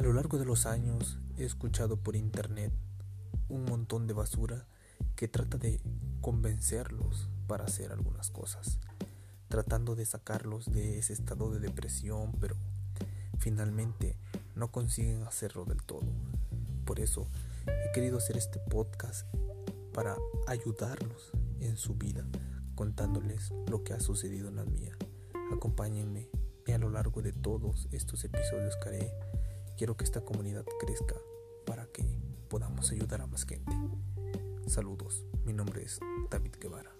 A lo largo de los años he escuchado por internet un montón de basura que trata de convencerlos para hacer algunas cosas, tratando de sacarlos de ese estado de depresión, pero finalmente no consiguen hacerlo del todo. Por eso he querido hacer este podcast para ayudarlos en su vida, contándoles lo que ha sucedido en la mía. Acompáñenme y a lo largo de todos estos episodios que haré Quiero que esta comunidad crezca para que podamos ayudar a más gente. Saludos, mi nombre es David Guevara.